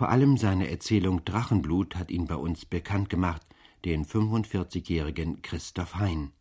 Vor allem seine Erzählung Drachenblut hat ihn bei uns bekannt gemacht, den 45-jährigen Christoph Hein.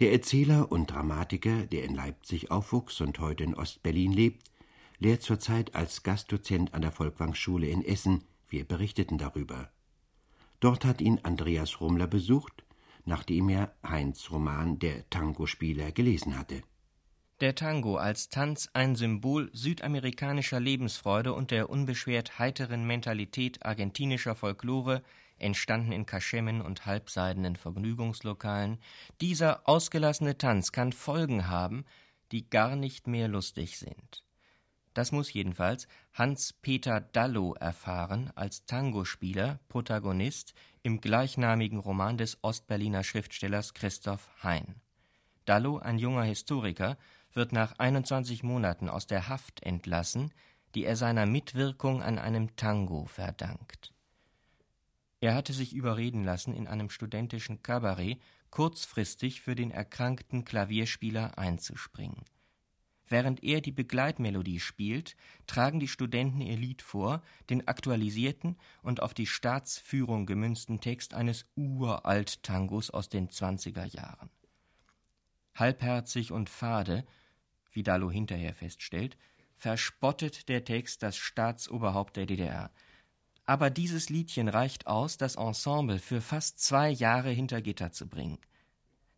Der Erzähler und Dramatiker, der in Leipzig aufwuchs und heute in Ostberlin lebt, lehrt zurzeit als Gastdozent an der Folkwang-Schule in Essen. Wir berichteten darüber. Dort hat ihn Andreas Rummler besucht, nachdem er Heinz Roman Der Tangospieler gelesen hatte. Der Tango als Tanz ein Symbol südamerikanischer Lebensfreude und der unbeschwert heiteren Mentalität argentinischer Folklore entstanden in Kaschemmen und halbseidenen Vergnügungslokalen, dieser ausgelassene Tanz kann Folgen haben, die gar nicht mehr lustig sind. Das muss jedenfalls Hans-Peter Dallo erfahren als Tangospieler, Protagonist im gleichnamigen Roman des Ostberliner Schriftstellers Christoph Hein. Dallo, ein junger Historiker, wird nach 21 Monaten aus der Haft entlassen, die er seiner Mitwirkung an einem Tango verdankt. Er hatte sich überreden lassen, in einem studentischen Kabarett kurzfristig für den erkrankten Klavierspieler einzuspringen. Während er die Begleitmelodie spielt, tragen die Studenten ihr Lied vor, den aktualisierten und auf die Staatsführung gemünzten Text eines Uralt-Tangos aus den 20er Jahren. Halbherzig und fade, wie Dallo hinterher feststellt, verspottet der Text das Staatsoberhaupt der DDR, aber dieses Liedchen reicht aus, das Ensemble für fast zwei Jahre hinter Gitter zu bringen.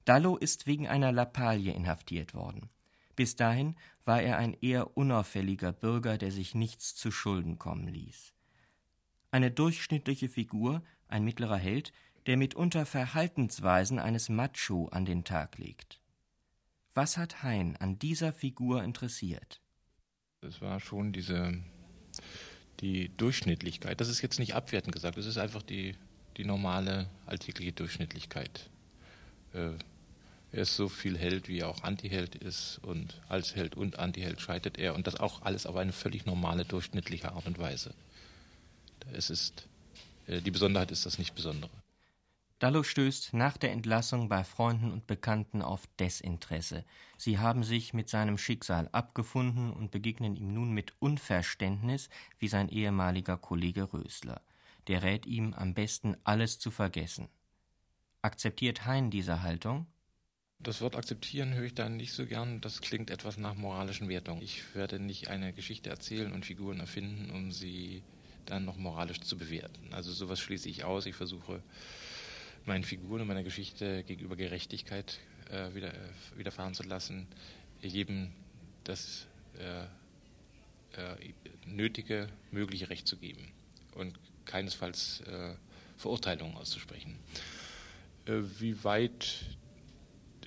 Dallo ist wegen einer Lappalie inhaftiert worden. Bis dahin war er ein eher unauffälliger Bürger, der sich nichts zu Schulden kommen ließ. Eine durchschnittliche Figur, ein mittlerer Held, der mitunter Verhaltensweisen eines Macho an den Tag legt. Was hat Hein an dieser Figur interessiert? Es war schon diese die Durchschnittlichkeit. Das ist jetzt nicht abwertend gesagt, das ist einfach die, die normale alltägliche Durchschnittlichkeit. Äh, er ist so viel Held, wie er auch Antiheld ist und als Held und Antiheld scheitert er und das auch alles auf eine völlig normale, durchschnittliche Art und Weise. Es ist, äh, die Besonderheit ist das nicht Besondere. Dallo stößt nach der Entlassung bei Freunden und Bekannten auf Desinteresse. Sie haben sich mit seinem Schicksal abgefunden und begegnen ihm nun mit Unverständnis wie sein ehemaliger Kollege Rösler. Der rät ihm, am besten alles zu vergessen. Akzeptiert Hein diese Haltung? Das Wort akzeptieren höre ich da nicht so gern. Das klingt etwas nach moralischen Wertungen. Ich werde nicht eine Geschichte erzählen und Figuren erfinden, um sie dann noch moralisch zu bewerten. Also sowas schließe ich aus. Ich versuche meinen Figuren und meiner Geschichte gegenüber Gerechtigkeit äh, wieder, äh, widerfahren zu lassen, jedem das äh, äh, nötige, mögliche Recht zu geben und keinesfalls Verurteilungen auszusprechen. Wie weit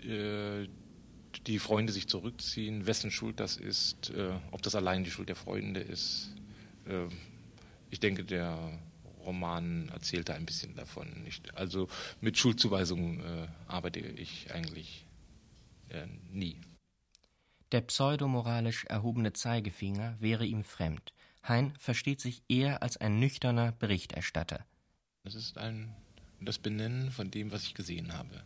die Freunde sich zurückziehen, wessen Schuld das ist, ob das allein die Schuld der Freunde ist. ich denke, der Roman erzählt da ein bisschen davon. Nicht? Also mit Schuldzuweisungen äh, arbeite ich eigentlich äh, nie. Der pseudomoralisch erhobene Zeigefinger wäre ihm fremd. Hein versteht sich eher als ein nüchterner Berichterstatter. Das ist ein das Benennen von dem, was ich gesehen habe.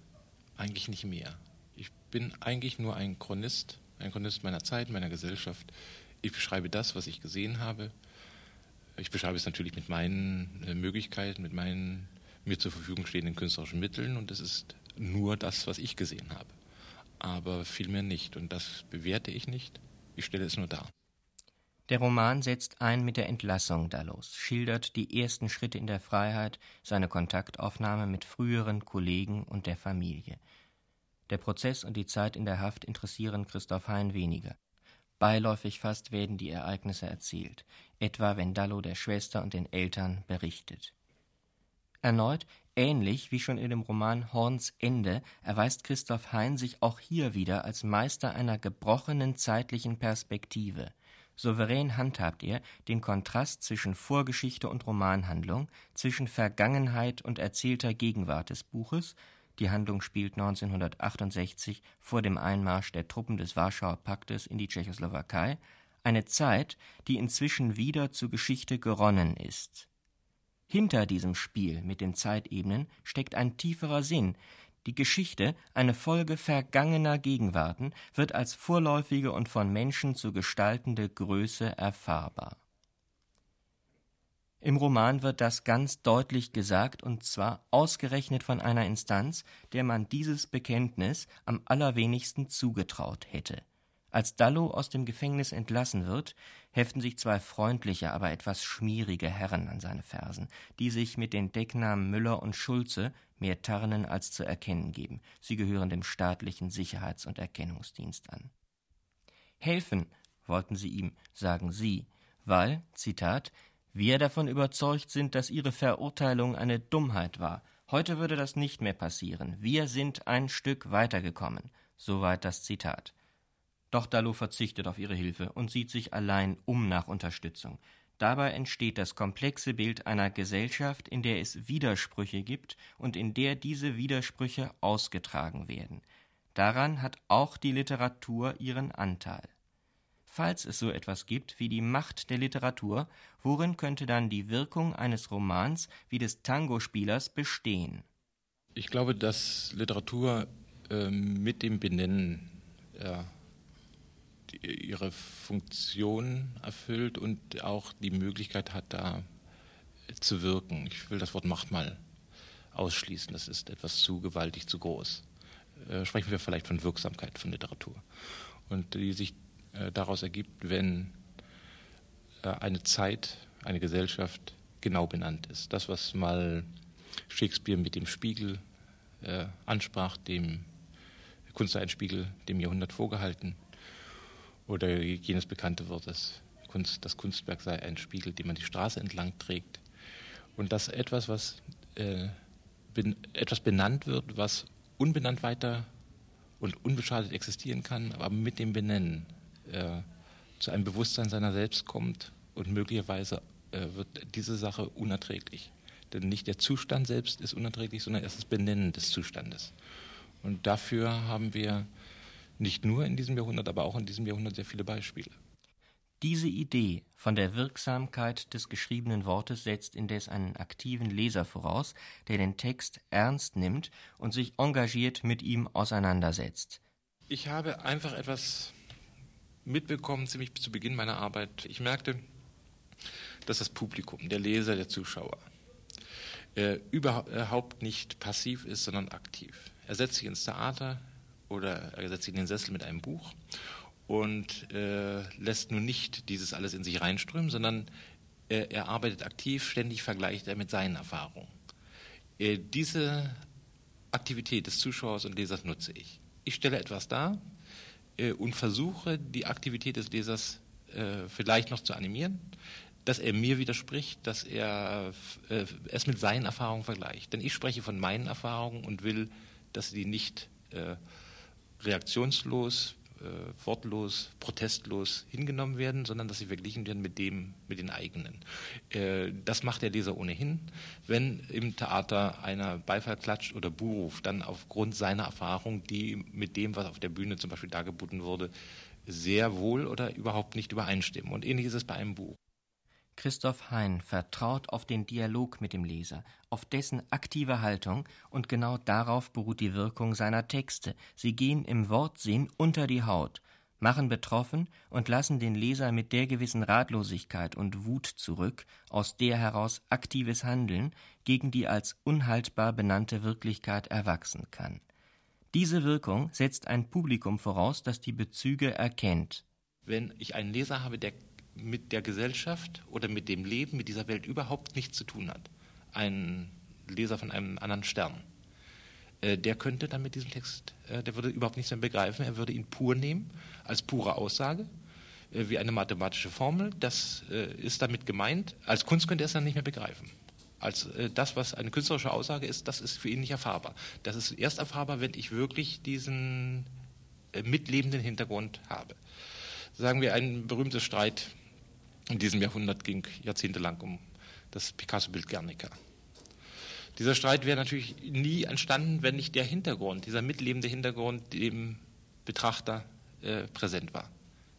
Eigentlich nicht mehr. Ich bin eigentlich nur ein Chronist, ein Chronist meiner Zeit, meiner Gesellschaft. Ich beschreibe das, was ich gesehen habe ich beschreibe es natürlich mit meinen äh, Möglichkeiten, mit meinen mir zur Verfügung stehenden künstlerischen Mitteln und es ist nur das, was ich gesehen habe. Aber vielmehr nicht und das bewerte ich nicht, ich stelle es nur dar. Der Roman setzt ein mit der Entlassung Dallos, schildert die ersten Schritte in der Freiheit, seine Kontaktaufnahme mit früheren Kollegen und der Familie. Der Prozess und die Zeit in der Haft interessieren Christoph Hein weniger. Beiläufig fast werden die Ereignisse erzählt, etwa wenn Dallo der Schwester und den Eltern berichtet. Erneut, ähnlich wie schon in dem Roman Horns Ende, erweist Christoph Hein sich auch hier wieder als Meister einer gebrochenen zeitlichen Perspektive. Souverän handhabt er den Kontrast zwischen Vorgeschichte und Romanhandlung, zwischen Vergangenheit und erzählter Gegenwart des Buches die Handlung spielt 1968 vor dem Einmarsch der Truppen des Warschauer Paktes in die Tschechoslowakei, eine Zeit, die inzwischen wieder zur Geschichte geronnen ist. Hinter diesem Spiel mit den Zeitebenen steckt ein tieferer Sinn. Die Geschichte, eine Folge vergangener Gegenwarten, wird als vorläufige und von Menschen zu gestaltende Größe erfahrbar Im Roman wird das ganz deutlich gesagt, und zwar ausgerechnet von einer Instanz, der man dieses Bekenntnis am allerwenigsten zugetraut hätte. Als Dallo aus dem Gefängnis entlassen wird, heften sich zwei freundliche, aber etwas schmierige Herren an seine Fersen, die sich mit den Decknamen Müller und Schulze mehr tarnen als zu erkennen geben. Sie gehören dem staatlichen Sicherheits- und Erkennungsdienst an. Helfen wollten sie ihm, sagen sie, weil, Zitat, wir davon überzeugt sind, dass Ihre Verurteilung eine Dummheit war. Heute würde das nicht mehr passieren. Wir sind ein Stück weitergekommen. Soweit das Zitat. Doch Dallo verzichtet auf ihre Hilfe und sieht sich allein um nach Unterstützung. Dabei entsteht das komplexe Bild einer Gesellschaft, in der es Widersprüche gibt und in der diese Widersprüche ausgetragen werden. Daran hat auch die Literatur ihren Anteil falls es so etwas gibt wie die Macht der Literatur, worin könnte dann die Wirkung eines Romans wie des Tangospielers bestehen? Ich glaube, dass Literatur äh, mit dem Benennen ja, die, ihre Funktion erfüllt und auch die Möglichkeit hat, da zu wirken. Ich will das Wort Macht mal ausschließen. Das ist etwas zu gewaltig, zu groß. Äh, sprechen wir vielleicht von Wirksamkeit von Literatur. Und die sich äh, daraus ergibt, wenn äh, eine Zeit, eine Gesellschaft genau benannt ist. Das, was mal Shakespeare mit dem Spiegel äh, ansprach, dem Kunst sei ein Spiegel dem Jahrhundert vorgehalten, oder jenes bekannte Wort, dass Kunst, das Kunstwerk sei ein Spiegel, den man die Straße entlang trägt. Und dass etwas, was äh, ben, etwas benannt wird, was unbenannt weiter und unbeschadet existieren kann, aber mit dem Benennen äh, zu einem Bewusstsein seiner selbst kommt und möglicherweise äh, wird diese Sache unerträglich. Denn nicht der Zustand selbst ist unerträglich, sondern erst das Benennen des Zustandes. Und dafür haben wir nicht nur in diesem Jahrhundert, aber auch in diesem Jahrhundert sehr viele Beispiele. Diese Idee von der Wirksamkeit des geschriebenen Wortes setzt indes einen aktiven Leser voraus, der den Text ernst nimmt und sich engagiert mit ihm auseinandersetzt. Ich habe einfach etwas mitbekommen, ziemlich zu Beginn meiner Arbeit. Ich merkte, dass das Publikum, der Leser, der Zuschauer, äh, überhaupt nicht passiv ist, sondern aktiv. Er setzt sich ins Theater oder er setzt sich in den Sessel mit einem Buch und äh, lässt nun nicht dieses alles in sich reinströmen, sondern äh, er arbeitet aktiv, ständig vergleicht er mit seinen Erfahrungen. Äh, diese Aktivität des Zuschauers und Lesers nutze ich. Ich stelle etwas dar, und versuche, die Aktivität des Lesers äh, vielleicht noch zu animieren, dass er mir widerspricht, dass er äh, es mit seinen Erfahrungen vergleicht. Denn ich spreche von meinen Erfahrungen und will, dass sie nicht äh, reaktionslos äh, wortlos, protestlos hingenommen werden, sondern dass sie verglichen werden mit dem, mit den eigenen. Äh, das macht der Leser ohnehin. Wenn im Theater einer Beifall klatscht oder Buh ruft, dann aufgrund seiner Erfahrung, die mit dem, was auf der Bühne zum Beispiel dargeboten wurde, sehr wohl oder überhaupt nicht übereinstimmen. Und ähnlich ist es bei einem Buch. Christoph Hein vertraut auf den Dialog mit dem Leser, auf dessen aktive Haltung, und genau darauf beruht die Wirkung seiner Texte. Sie gehen im Wortsinn unter die Haut, machen betroffen und lassen den Leser mit der gewissen Ratlosigkeit und Wut zurück, aus der heraus aktives Handeln gegen die als unhaltbar benannte Wirklichkeit erwachsen kann. Diese Wirkung setzt ein Publikum voraus, das die Bezüge erkennt. Wenn ich einen Leser habe, der mit der Gesellschaft oder mit dem Leben, mit dieser Welt überhaupt nichts zu tun hat. Ein Leser von einem anderen Stern. Äh, der könnte dann mit diesem Text, äh, der würde überhaupt nichts mehr begreifen, er würde ihn pur nehmen, als pure Aussage, äh, wie eine mathematische Formel. Das ist damit gemeint. Als Kunst könnte er es dann nicht mehr begreifen. Als das, was eine künstlerische Aussage ist, das ist für ihn nicht erfahrbar. Das ist erst erfahrbar, wenn ich wirklich diesen mitlebenden Hintergrund habe. Sagen wir ein berühmtes Streit in diesem Jahrhundert ging jahrzehntelang um das Picasso-Bild Guernica. Dieser Streit wäre natürlich nie entstanden, wenn nicht der Hintergrund, dieser mitlebende Hintergrund dem Betrachter äh, präsent war.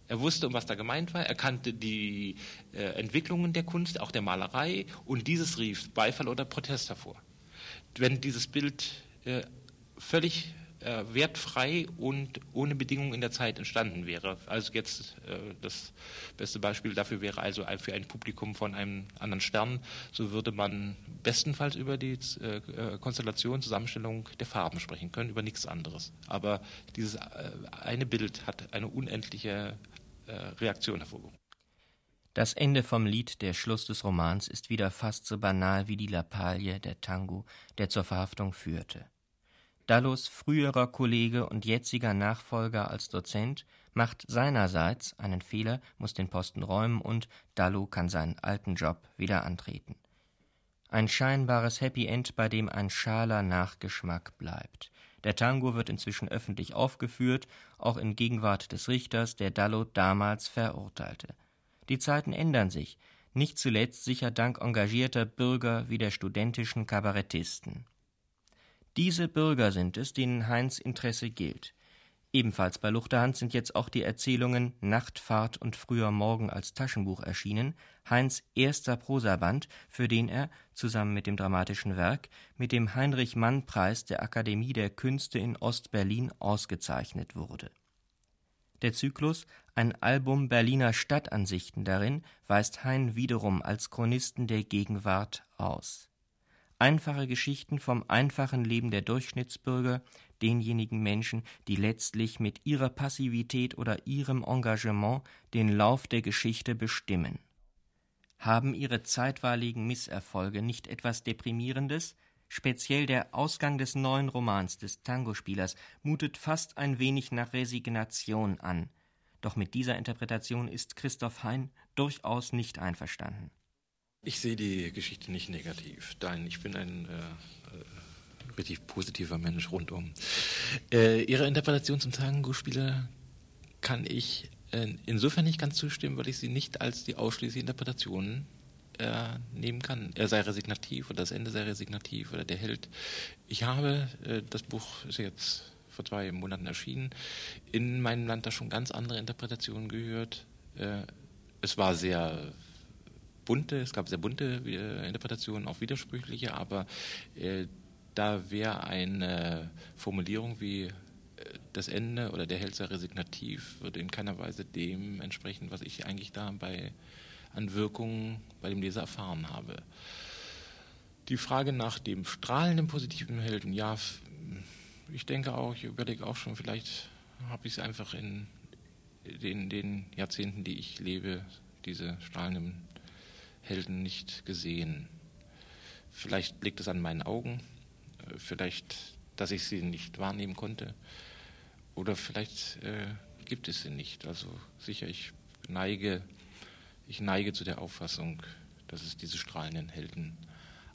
Er wusste, um was da gemeint war, er kannte die äh, Entwicklungen der Kunst, auch der Malerei, und dieses rief Beifall oder Protest hervor. Wenn dieses Bild äh, völlig äh, wertfrei und ohne Bedingungen in der Zeit entstanden wäre. Also jetzt äh, das beste Beispiel dafür wäre also für ein Publikum von einem anderen Stern, so würde man bestenfalls über die äh, äh Konstellation, Zusammenstellung der Farben sprechen können, über nichts anderes. Aber dieses äh, eine Bild hat eine unendliche äh, Reaktion hervorgerufen. Das Ende vom Lied, der Schluss des Romans, ist wieder fast so banal wie die Lappalie, der Tango, der zur Verhaftung führte. Dallos früherer Kollege und jetziger Nachfolger als Dozent macht seinerseits einen Fehler, muss den Posten räumen und Dallo kann seinen alten Job wieder antreten. Ein scheinbares Happy End, bei dem ein schaler Nachgeschmack bleibt. Der Tango wird inzwischen öffentlich aufgeführt, auch in Gegenwart des Richters, der Dallo damals verurteilte. Die Zeiten ändern sich, nicht zuletzt sicher dank engagierter Bürger wie der studentischen Kabarettisten. Diese Bürger sind es, denen Heinz Interesse gilt. Ebenfalls bei Luchterhand sind jetzt auch die Erzählungen Nachtfahrt und Früher Morgen als Taschenbuch erschienen, Heinz erster Prosaband, für den er, zusammen mit dem dramatischen Werk, mit dem Heinrich-Mann-Preis der Akademie der Künste in Ost-Berlin ausgezeichnet wurde. Der Zyklus ein Album Berliner Stadtansichten darin weist Hein wiederum als Chronisten der Gegenwart aus. Einfache Geschichten vom einfachen Leben der Durchschnittsbürger, denjenigen Menschen, die letztlich mit ihrer Passivität oder ihrem Engagement den Lauf der Geschichte bestimmen. Haben ihre zeitweiligen Misserfolge nicht etwas Deprimierendes? Speziell der Ausgang des neuen Romans des Tangospielers mutet fast ein wenig nach Resignation an. Doch mit dieser Interpretation ist Christoph Hein durchaus nicht einverstanden. Ich sehe die Geschichte nicht negativ. Nein, ich bin ein äh, äh, richtig positiver Mensch rundum. Äh, ihre Interpretation zum Tango-Spieler kann ich äh, insofern nicht ganz zustimmen, weil ich sie nicht als die ausschließliche Interpretation äh, nehmen kann. Er sei resignativ oder das Ende sei resignativ oder der Held. Ich habe, das Buch ist jetzt vor zwei Monaten erschienen, in meinem Land da schon ganz andere Interpretationen gehört. Es war sehr bunte, es gab sehr bunte äh, Interpretationen, auch widersprüchliche, aber äh, da wäre eine Formulierung wie das Ende oder der Held sei resignativ, würde in keiner Weise dem entsprechen, was ich eigentlich da bei, an Wirkungen bei dem Leser erfahren habe. Die Frage nach dem strahlenden positiven Helden, ja, ich denke auch, ich überlege auch schon, vielleicht habe ich es einfach in den, den Jahrzehnten, die ich lebe, diese strahlenden Helden nicht gesehen. Vielleicht liegt es an meinen Augen, äh, vielleicht, dass ich sie nicht wahrnehmen konnte, oder vielleicht äh, gibt es sie nicht. Also sicher, ich neige, ich neige zu der Auffassung, dass es diese strahlenden Helden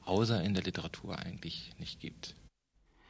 außer in der Literatur eigentlich nicht gibt.